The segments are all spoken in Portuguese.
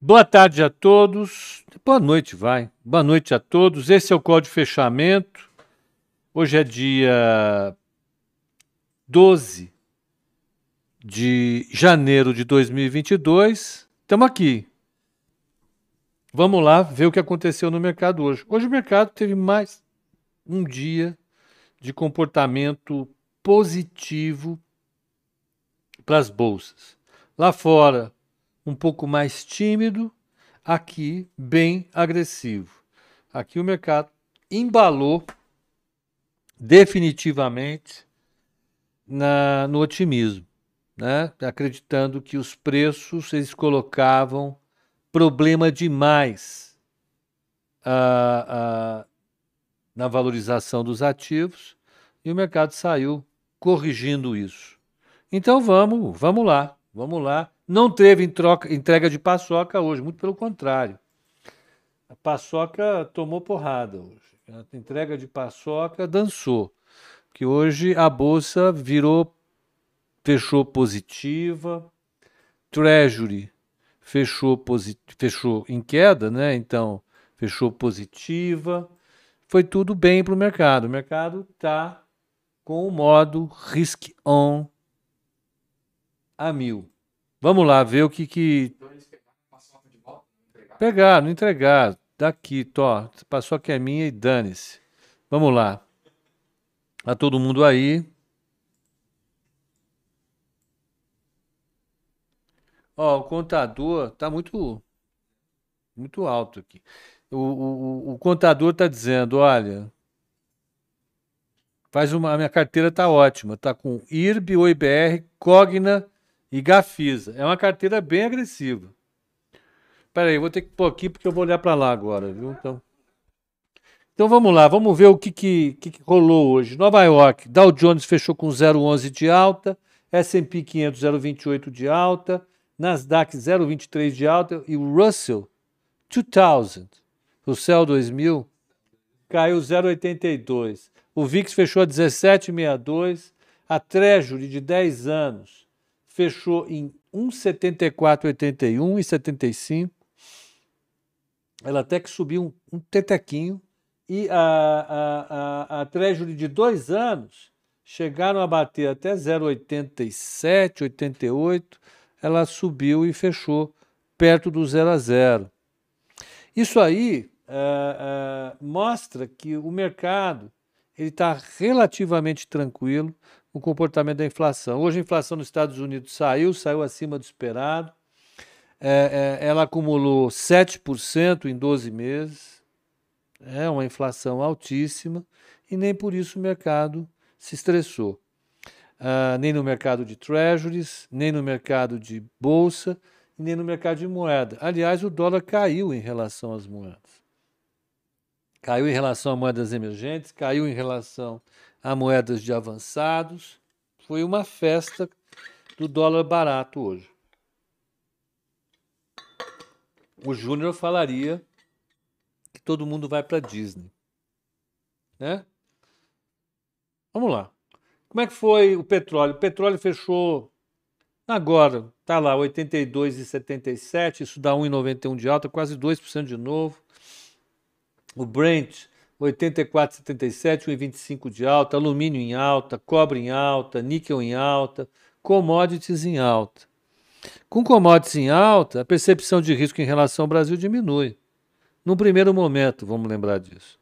Boa tarde a todos. Boa noite, vai. Boa noite a todos. Esse é o código de fechamento. Hoje é dia 12 de janeiro de 2022. Estamos aqui. Vamos lá ver o que aconteceu no mercado hoje. Hoje o mercado teve mais um dia de comportamento positivo para as bolsas. Lá fora, um pouco mais tímido, aqui bem agressivo. Aqui o mercado embalou definitivamente na, no otimismo, né? acreditando que os preços eles colocavam problema demais na valorização dos ativos e o mercado saiu corrigindo isso. Então vamos, vamos lá, vamos lá não teve troca, entrega de paçoca hoje, muito pelo contrário. A paçoca tomou porrada hoje. A entrega de paçoca dançou. Que hoje a bolsa virou, fechou positiva. Treasury fechou, fechou em queda, né? Então, fechou positiva. Foi tudo bem para o mercado. O mercado está com o modo risk on a mil. Vamos lá, ver o que que. Pegar, não entregar. Daqui, tó. Passou que é minha e dane-se. Vamos lá. Tá todo mundo aí. Ó, o contador tá muito muito alto aqui. O, o, o contador tá dizendo, olha, faz uma, a minha carteira tá ótima, tá com IRB, OIBR, Cogna e Gafisa. É uma carteira bem agressiva. Espera aí, vou ter que pôr aqui porque eu vou olhar para lá agora, viu? Então, então vamos lá, vamos ver o que, que, que, rolou hoje. Nova York, Dow Jones fechou com 0,11 de alta, S&P 500 0,28 de alta, Nasdaq 0,23 de alta e o Russell 2000, o Cell 2000, caiu 0,82. O VIX fechou a 17,62, a Treasury de 10 anos fechou em 1,7481 e 75. Ela até que subiu um, um tetequinho. E a, a, a, a Treasury de dois anos chegaram a bater até 0,87, 88. Ela subiu e fechou perto do 0 a 0. Isso aí é, é, mostra que o mercado ele está relativamente tranquilo o comportamento da inflação. Hoje a inflação nos Estados Unidos saiu, saiu acima do esperado. É, é, ela acumulou 7% em 12 meses. É uma inflação altíssima e nem por isso o mercado se estressou. Uh, nem no mercado de treasuries, nem no mercado de bolsa, nem no mercado de moeda. Aliás, o dólar caiu em relação às moedas. Caiu em relação a moedas emergentes, caiu em relação a moedas de avançados. Foi uma festa do dólar barato hoje. O Júnior falaria que todo mundo vai para Disney. Né? Vamos lá. Como é que foi o petróleo? O petróleo fechou agora, tá lá, 82,77, isso dá 1,91 de alta, quase 2% de novo. O Brent 84,77, 1,25 de alta, alumínio em alta, cobre em alta, níquel em alta, commodities em alta. Com commodities em alta, a percepção de risco em relação ao Brasil diminui. Num primeiro momento, vamos lembrar disso.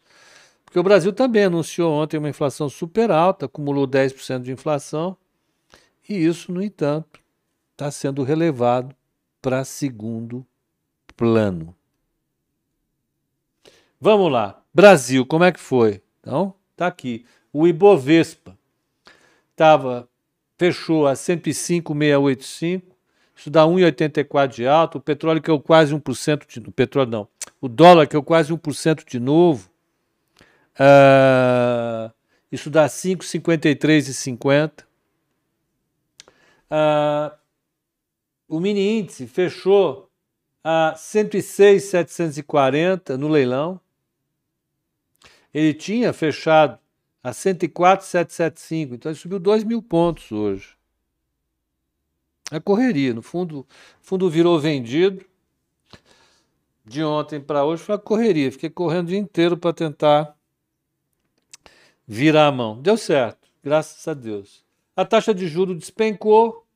Porque o Brasil também anunciou ontem uma inflação super alta, acumulou 10% de inflação, e isso, no entanto, está sendo relevado para segundo plano. Vamos lá. Brasil, como é que foi? Então, tá aqui. O Ibovespa tava, fechou a 105,685, isso dá 1,84 de alta. O petróleo que é quase 1% de. O petróleo não. O dólar que é quase 1% de novo. Uh, isso dá 5,53,50. Uh, o mini índice fechou a 106,740 no leilão ele tinha fechado a 104,775, então ele subiu 2 mil pontos hoje. A correria, no fundo, fundo virou vendido. de ontem para hoje foi a correria. Fiquei correndo o dia inteiro para tentar virar a mão. Deu certo, graças a Deus. A taxa de juro despencou,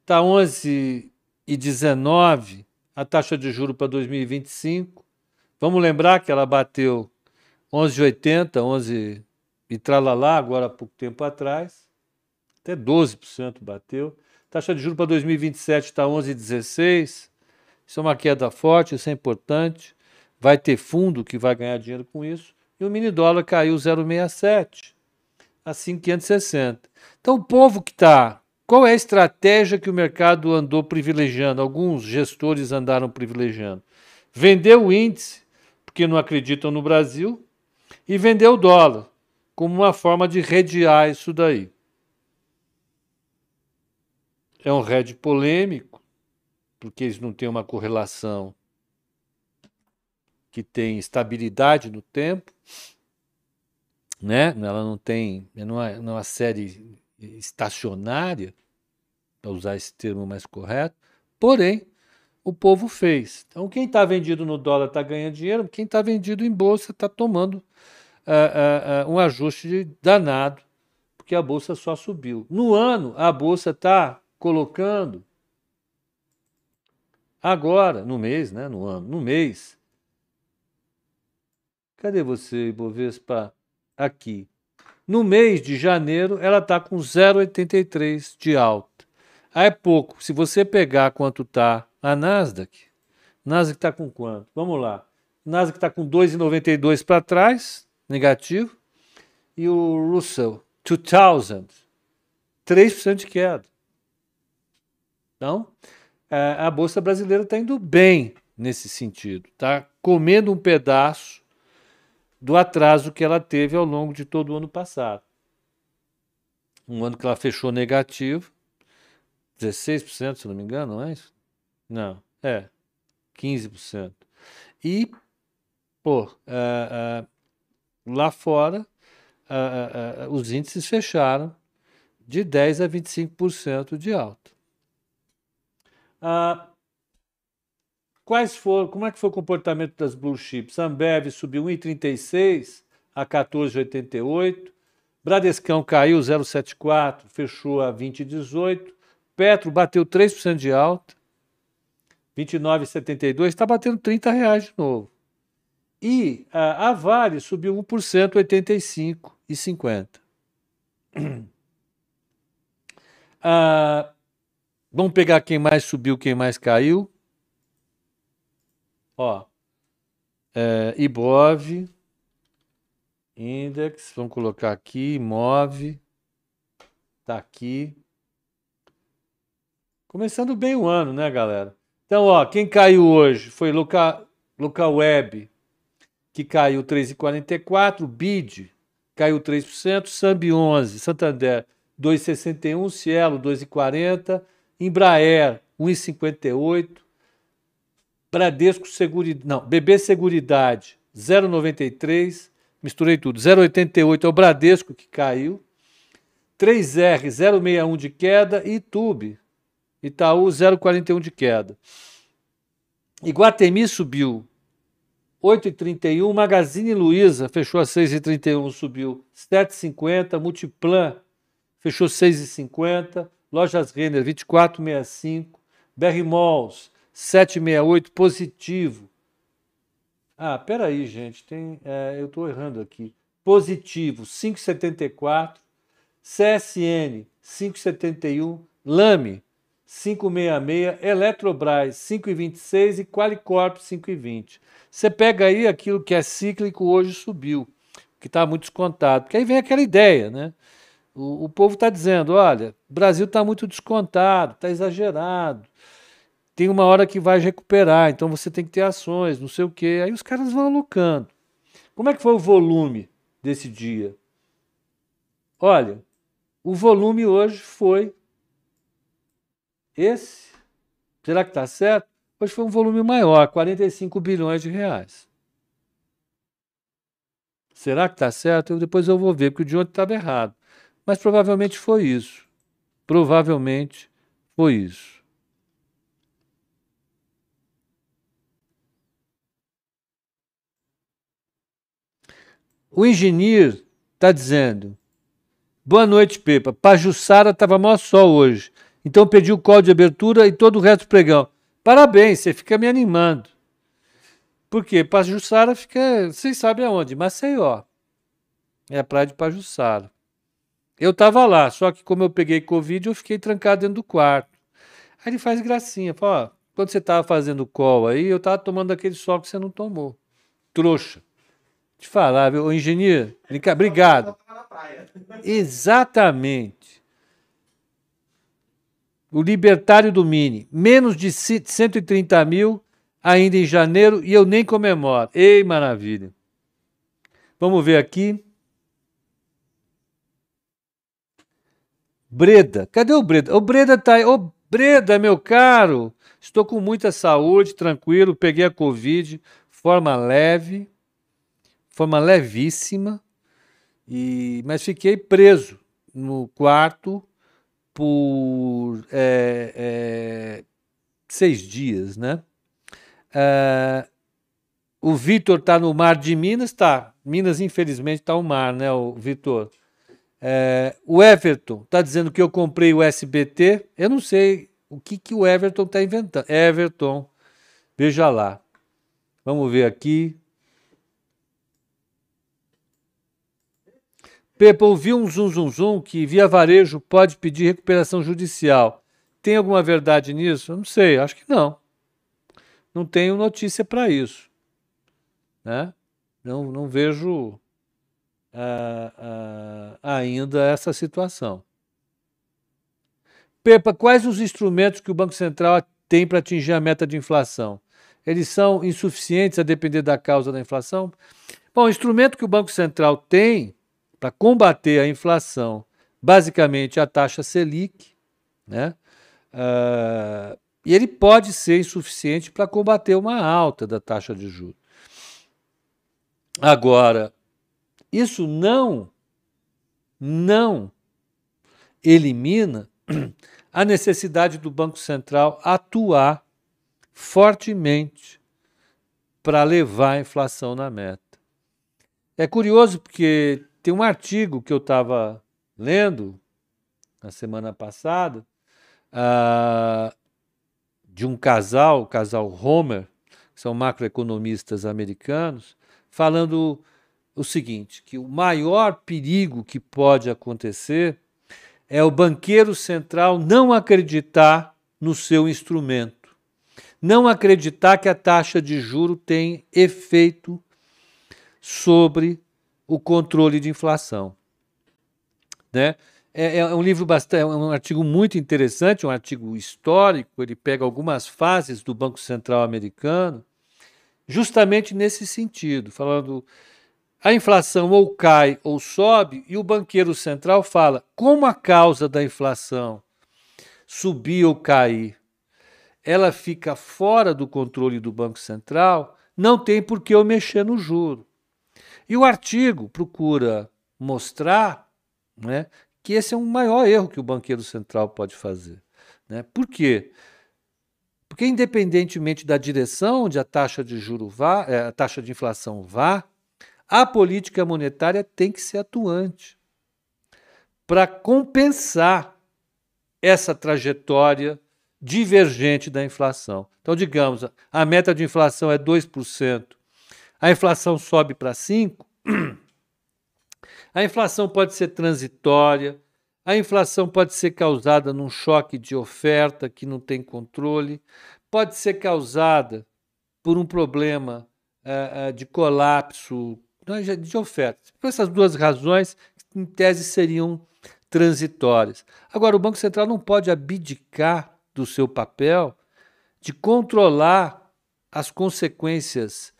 está 11 e 19 a taxa de juro para 2025. Vamos lembrar que ela bateu 11,80, 11 e tralalá agora há pouco tempo atrás. Até 12% bateu. Taxa de juros para 2027 está 11,16. Isso é uma queda forte, isso é importante. Vai ter fundo que vai ganhar dinheiro com isso. E o mini dólar caiu 0,67 a 560. Então, o povo que está. Qual é a estratégia que o mercado andou privilegiando? Alguns gestores andaram privilegiando. Vender o índice, porque não acreditam no Brasil, e vender o dólar, como uma forma de redear isso daí. É um red polêmico, porque eles não têm uma correlação que tem estabilidade no tempo, né? Ela não tem, não é, não é uma série estacionária, para usar esse termo mais correto. Porém, o povo fez. Então, quem está vendido no dólar está ganhando dinheiro, quem está vendido em bolsa está tomando uh, uh, um ajuste danado, porque a bolsa só subiu. No ano, a bolsa está colocando agora, no mês, né? No ano, no mês. Cadê você, Ibovespa? Aqui. No mês de janeiro, ela está com 0,83 de alta. Aí é pouco. Se você pegar quanto está a Nasdaq, Nasdaq está com quanto? Vamos lá. Nasdaq está com 2,92 para trás, negativo. E o Russell 2000, 3% de queda. Então, é, a Bolsa Brasileira está indo bem nesse sentido, está comendo um pedaço do atraso que ela teve ao longo de todo o ano passado. Um ano que ela fechou negativo, 16%, se não me engano, não é isso? Não, é, 15%. E, pô, uh, uh, lá fora, uh, os índices fecharam de 10% a 25% de alta. Ah, quais foram, como é que foi o comportamento das blue chips? Ambev subiu 1,36 a 14,88. Bradescão caiu 0,74, fechou a 20,18. Petro bateu 3% de alta, 29,72, está batendo 30 reais de novo. E a, a Vale subiu 1%, 85,50. Ah, Vamos pegar quem mais subiu, quem mais caiu. Ó, é, Ibov, Index, vamos colocar aqui, Move, tá aqui. Começando bem o ano, né, galera? Então, ó, quem caiu hoje foi Local, Local Web, que caiu 3,44, Bid caiu 3%, Sambi 11, Santander 2,61, Cielo 2,40, Embraer 1,58, Bradesco Seguridade, não, BB Seguridade 0,93, misturei tudo, 0,88 é o Bradesco que caiu, 3R 0,61 de queda e Tube Itaú 0,41 de queda. Iguatemi subiu 8,31, Magazine Luiza fechou a 6,31, subiu 7,50, Multiplan fechou 6,50, Lojas Renner 2465, BR Malls 768 positivo. Ah, peraí, gente, tem, é, eu estou errando aqui. Positivo 574, CSN 571, Lame 566, Eletrobras 526 e Qualicorp 520. Você pega aí aquilo que é cíclico hoje subiu, que está muito descontado. Porque aí vem aquela ideia, né? O, o povo está dizendo: olha, Brasil está muito descontado, está exagerado. Tem uma hora que vai recuperar, então você tem que ter ações, não sei o quê. Aí os caras vão alocando. Como é que foi o volume desse dia? Olha, o volume hoje foi esse, será que está certo? Pois foi um volume maior, 45 bilhões de reais. Será que está certo? Eu, depois eu vou ver, porque o de ontem estava errado. Mas provavelmente foi isso. Provavelmente foi isso. O engenheiro está dizendo: Boa noite, Pepa. Pajussara estava maior sol hoje. Então pedi o código de abertura e todo o resto do pregão. Parabéns, você fica me animando. Por quê? Pajussara fica, vocês sabem aonde? Maceió. É a praia de Pajussara. Eu estava lá, só que como eu peguei Covid, eu fiquei trancado dentro do quarto. Aí ele faz gracinha, fala, ó, quando você estava fazendo call aí, eu estava tomando aquele sol que você não tomou. Trouxa. Te falar, viu? Ô, engenheiro, obrigado. Exatamente. O libertário do Mini, menos de 130 mil ainda em janeiro e eu nem comemoro. Ei, maravilha. Vamos ver aqui. Breda, cadê o Breda? O Breda tá aí. Ô, Breda, meu caro, estou com muita saúde, tranquilo, peguei a Covid, forma leve, forma levíssima, e mas fiquei preso no quarto por é, é, seis dias, né? É, o Vitor está no mar de Minas, tá. Minas, infelizmente, está o mar, né, o Vitor? É, o Everton está dizendo que eu comprei o SBT. Eu não sei o que, que o Everton está inventando. Everton, veja lá. Vamos ver aqui. Pepa, ouvi um zum zum zum que via varejo pode pedir recuperação judicial. Tem alguma verdade nisso? Eu não sei, acho que não. Não tenho notícia para isso. Né? Não, não vejo ainda essa situação. Pepa, quais os instrumentos que o Banco Central tem para atingir a meta de inflação? Eles são insuficientes a depender da causa da inflação? Bom, o instrumento que o Banco Central tem para combater a inflação, basicamente a taxa Selic, né? Uh, e ele pode ser insuficiente para combater uma alta da taxa de juros. Agora, isso não, não elimina a necessidade do Banco Central atuar fortemente para levar a inflação na meta. É curioso porque tem um artigo que eu estava lendo na semana passada uh, de um casal, o casal Homer, que são macroeconomistas americanos, falando o seguinte: que o maior perigo que pode acontecer é o banqueiro central não acreditar no seu instrumento, não acreditar que a taxa de juro tem efeito sobre o controle de inflação. Né? É, é, um livro bastante, é um artigo muito interessante, um artigo histórico. Ele pega algumas fases do Banco Central americano, justamente nesse sentido, falando a inflação ou cai ou sobe, e o banqueiro central fala: como a causa da inflação subir ou cair, ela fica fora do controle do Banco Central, não tem por que eu mexer no juro. E o artigo procura mostrar né, que esse é o maior erro que o banqueiro central pode fazer. Né? Por quê? Porque, independentemente da direção onde a taxa de juro vá, eh, a taxa de inflação vá, a política monetária tem que ser atuante para compensar essa trajetória divergente da inflação. Então, digamos, a meta de inflação é 2%, a inflação sobe para 5%, a inflação pode ser transitória, a inflação pode ser causada num choque de oferta que não tem controle, pode ser causada por um problema uh, uh, de colapso de oferta. Por essas duas razões, em tese, seriam transitórias. Agora, o Banco Central não pode abdicar do seu papel de controlar as consequências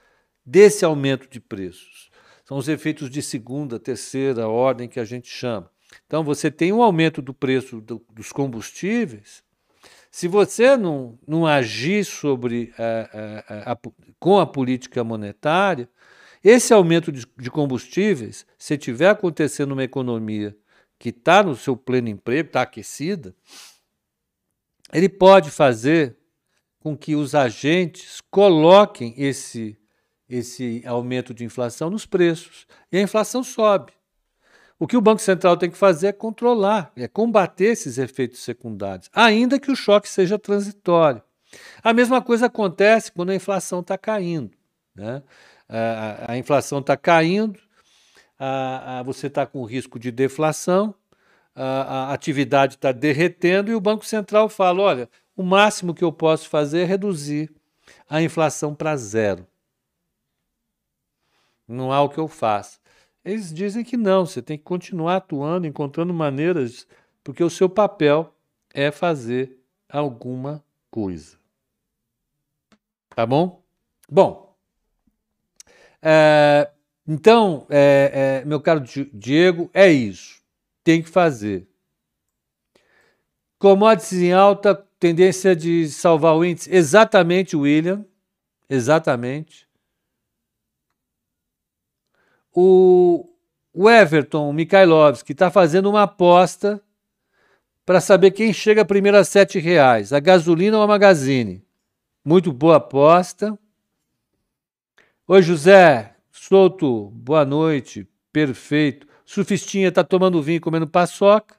desse aumento de preços. São os efeitos de segunda, terceira ordem que a gente chama. Então, você tem um aumento do preço do, dos combustíveis. Se você não, não agir sobre a, a, a, com a política monetária, esse aumento de, de combustíveis, se tiver acontecendo numa economia que está no seu pleno emprego, está aquecida, ele pode fazer com que os agentes coloquem esse, esse aumento de inflação nos preços. E a inflação sobe. O que o Banco Central tem que fazer é controlar, é combater esses efeitos secundários, ainda que o choque seja transitório. A mesma coisa acontece quando a inflação está caindo. Né? A, a, inflação está caindo, a, você está com risco de deflação, a, atividade está derretendo e o Banco Central fala: olha, o máximo que eu posso fazer é reduzir a inflação para zero. Não há o que eu faça. Eles dizem que não, você tem que continuar atuando, encontrando maneiras, porque o seu papel é fazer alguma coisa. Tá bom? Bom, é, então, é, é, meu caro Diego, é isso. Tem que fazer. Commodities em alta, tendência de salvar o índice? Exatamente, William. Exatamente. O, o Everton Mikhailovski está fazendo uma aposta para saber quem chega primeiro a sete reais, a gasolina ou a Magazine. Muito boa aposta. Oi, José. Souto, boa noite. Perfeito. Sufistinha está tomando vinho comendo paçoca.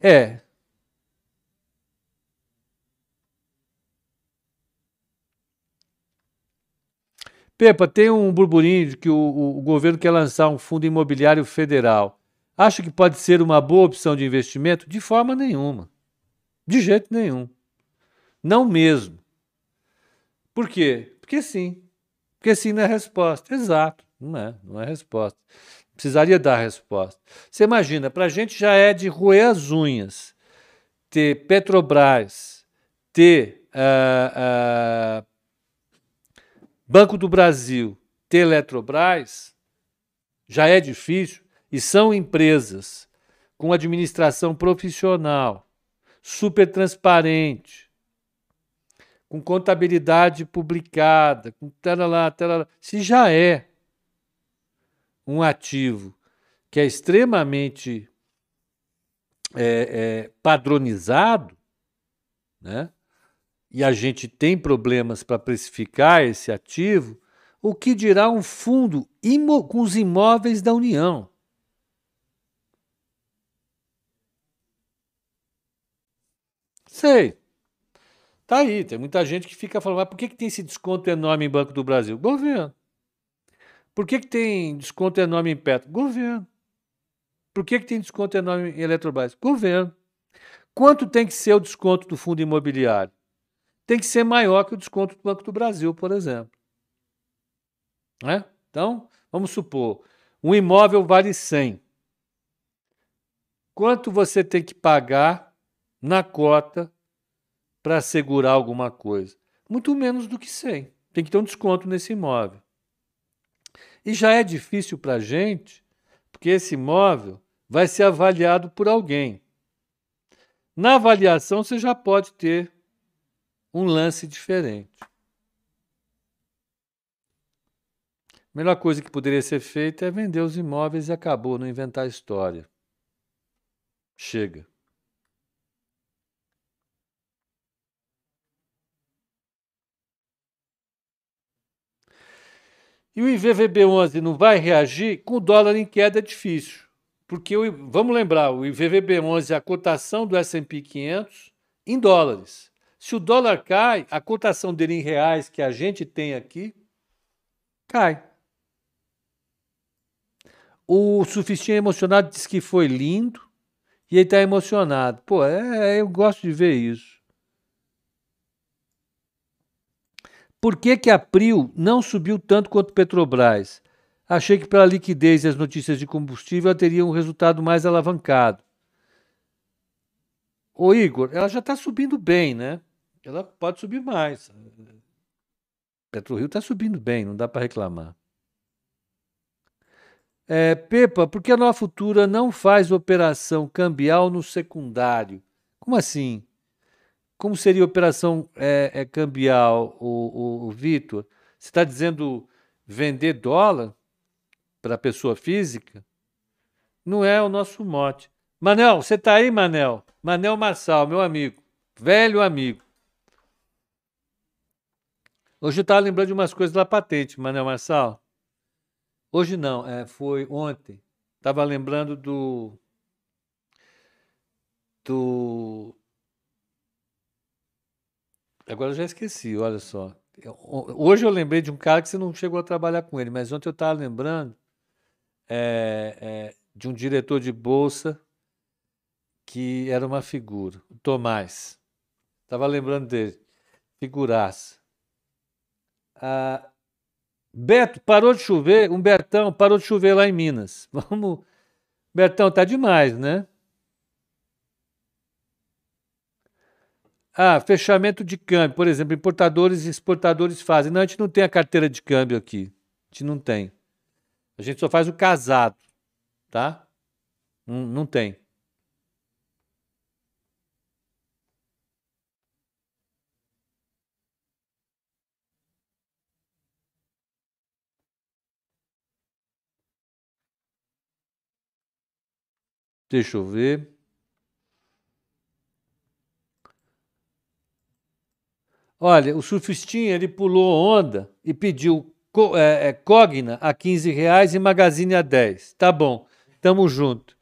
É. Pepa, tem um burburinho de que o, o, governo quer lançar um fundo imobiliário federal. Acho que pode ser uma boa opção de investimento? De forma nenhuma. De jeito nenhum. Não mesmo. Por quê? Porque sim. Porque sim não é resposta. Exato. Não é. Não é resposta. Precisaria dar resposta. Você imagina, para a gente já é de roer as unhas ter Petrobras, ter uh, uh, Banco do Brasil, ter Eletrobras, já é difícil e são empresas com administração profissional, super transparente, com contabilidade publicada, com taralá, taralá, se já é um ativo que é extremamente é, é, padronizado, né? E a gente tem problemas para precificar esse ativo, o que dirá um fundo com os imóveis da União? Sei. Tá aí, tem muita gente que fica falando, mas por que, que tem esse desconto enorme em Banco do Brasil? Governo. Por que, que tem desconto enorme em Petro? Governo. Por que, que tem desconto enorme em Eletrobras? Governo. Quanto tem que ser o desconto do fundo imobiliário? Tem que ser maior que o desconto do Banco do Brasil, por exemplo. Né? Então, vamos supor, um imóvel vale 100. Quanto você tem que pagar na cota para assegurar alguma coisa? Muito menos do que 100. Tem que ter um desconto nesse imóvel. E já é difícil para a gente, porque esse imóvel vai ser avaliado por alguém. Na avaliação, você já pode ter um lance diferente. A melhor coisa que poderia ser feita é vender os imóveis e acabou, não inventar história. Chega. E o IVVB11 não vai reagir? Com o dólar em queda é difícil. Porque, o, vamos lembrar, o IVVB11 é a cotação do S&P 500 em dólares. Se o dólar cai, a cotação dele em reais que a gente tem aqui cai. O Sufistinha emocionado disse que foi lindo e ele está emocionado. Pô, é, eu gosto de ver isso. Por que, que a Prio não subiu tanto quanto Petrobras? Achei que pela liquidez e as notícias de combustível ela teria um resultado mais alavancado. Ô Igor, ela já está subindo bem, né? Ela pode subir mais. PetroRio está subindo bem, não dá para reclamar. É, Pepa, por que a Nova Futura não faz operação cambial no secundário? Como assim? Como seria a operação é, é cambial, o, o, o Vitor? Você está dizendo vender dólar para pessoa física? Não é o nosso mote. Manel, você está aí, Manel? Manel Marçal, meu amigo, velho amigo. Hoje eu estava lembrando de umas coisas da patente, Manuel Marçal. Hoje não, é, foi ontem. Estava lembrando do. Do. Agora eu já esqueci, olha só. Hoje eu lembrei de um cara que você não chegou a trabalhar com ele, mas ontem eu estava lembrando é, é, de um diretor de bolsa que era uma figura, o Tomás. Estava lembrando dele. Figuraça. Ah, Beto, parou de chover. Um Bertão, parou de chover lá em Minas. Vamos. Bertão, tá demais, né? Ah, fechamento de câmbio. Por exemplo, importadores e exportadores fazem. Não, a gente não tem a carteira de câmbio aqui. A gente não tem. A gente só faz o casado, tá? Não, não tem. Deixa eu ver. Olha, o surfistinha ele pulou onda e pediu é, é, Cogna a 15 reais e Magazine a 10. Tá bom, tamo junto.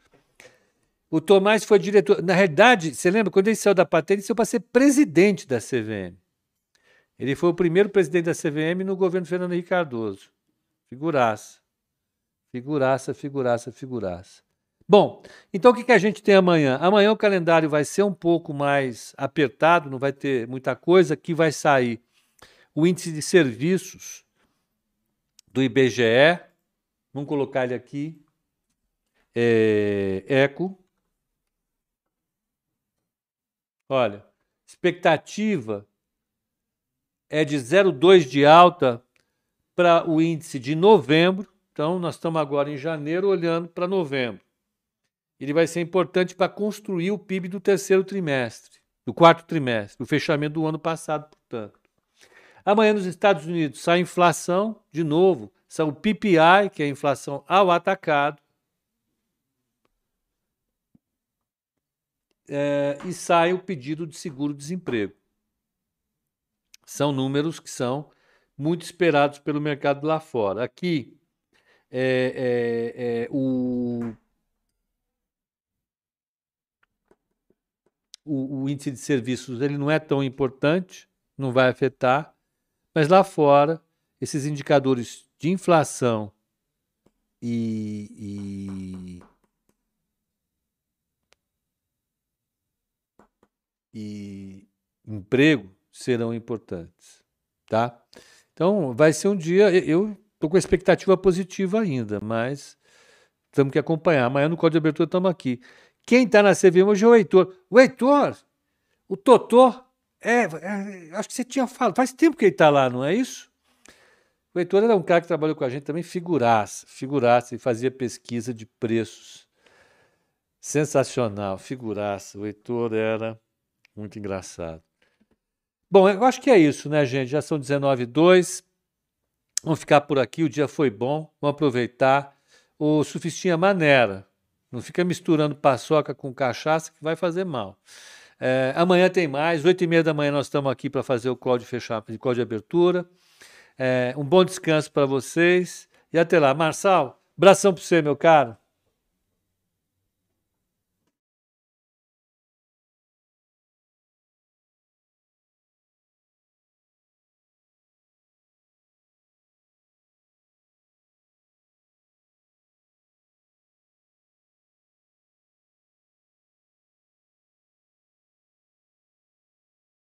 O Tomás foi diretor. Na realidade, você lembra, quando ele saiu da patente, ele saiu para ser presidente da CVM. Ele foi o primeiro presidente da CVM no governo Fernando Henrique Cardoso. Figuraça. Figuraça, figuraça, figuraça. Bom, então o que, que a gente tem amanhã? Amanhã o calendário vai ser um pouco mais apertado, não vai ter muita coisa, que vai sair o índice de serviços do IBGE, vamos colocar ele aqui, é, ECO. Olha, expectativa é de 0,2 de alta para o índice de novembro. Então, nós estamos agora em janeiro olhando para novembro ele vai ser importante para construir o PIB do terceiro trimestre, do quarto trimestre, do fechamento do ano passado, portanto. Amanhã nos Estados Unidos sai a inflação, de novo, são o PPI, que é a inflação ao atacado, é, e sai o pedido de seguro-desemprego. São números que são muito esperados pelo mercado lá fora. Aqui, é, é, é o o, o, índice de serviços ele não é tão importante, não vai afetar, mas lá fora, esses indicadores de inflação e, e, e emprego serão importantes, tá? Então, vai ser um dia. Eu estou com expectativa positiva ainda, mas temos que acompanhar. Amanhã no Código de Abertura estamos aqui. Quem está na CVM hoje é o Heitor. O Heitor, o Totó, é, é, acho que você tinha falado, faz tempo que ele está lá, não é isso? O Heitor era um cara que trabalhou com a gente também, figuraça, figuraça, e fazia pesquisa de preços. Sensacional, figuraça. O Heitor era muito engraçado. Bom, eu acho que é isso, né, gente? Já são 19 e 2. Vamos ficar por aqui, o dia foi bom, vamos aproveitar. O Sufistinha Manera, não fica misturando paçoca com cachaça que vai fazer mal. É, amanhã tem mais, oito e meia da manhã nós estamos aqui para fazer o código de de abertura. É, um bom descanso para vocês e até lá. Marçal, abração para você, meu caro.